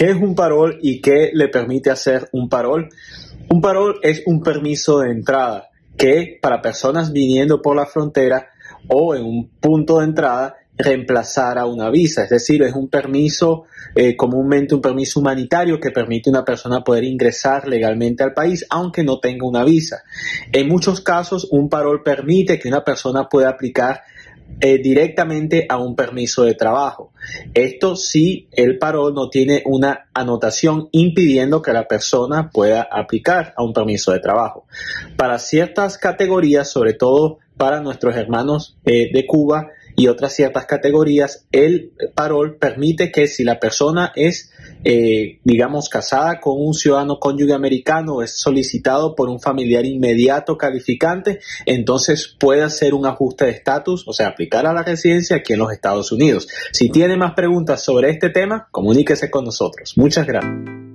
¿Qué es un parol y qué le permite hacer un parol? Un parol es un permiso de entrada que para personas viniendo por la frontera o en un punto de entrada reemplazar a una visa, es decir, es un permiso, eh, comúnmente un permiso humanitario que permite a una persona poder ingresar legalmente al país aunque no tenga una visa. En muchos casos, un parol permite que una persona pueda aplicar eh, directamente a un permiso de trabajo. Esto si el parol no tiene una anotación impidiendo que la persona pueda aplicar a un permiso de trabajo. Para ciertas categorías, sobre todo para nuestros hermanos eh, de Cuba, y otras ciertas categorías, el parol permite que si la persona es, eh, digamos, casada con un ciudadano cónyuge americano es solicitado por un familiar inmediato calificante, entonces puede hacer un ajuste de estatus, o sea, aplicar a la residencia aquí en los Estados Unidos. Si tiene más preguntas sobre este tema, comuníquese con nosotros. Muchas gracias.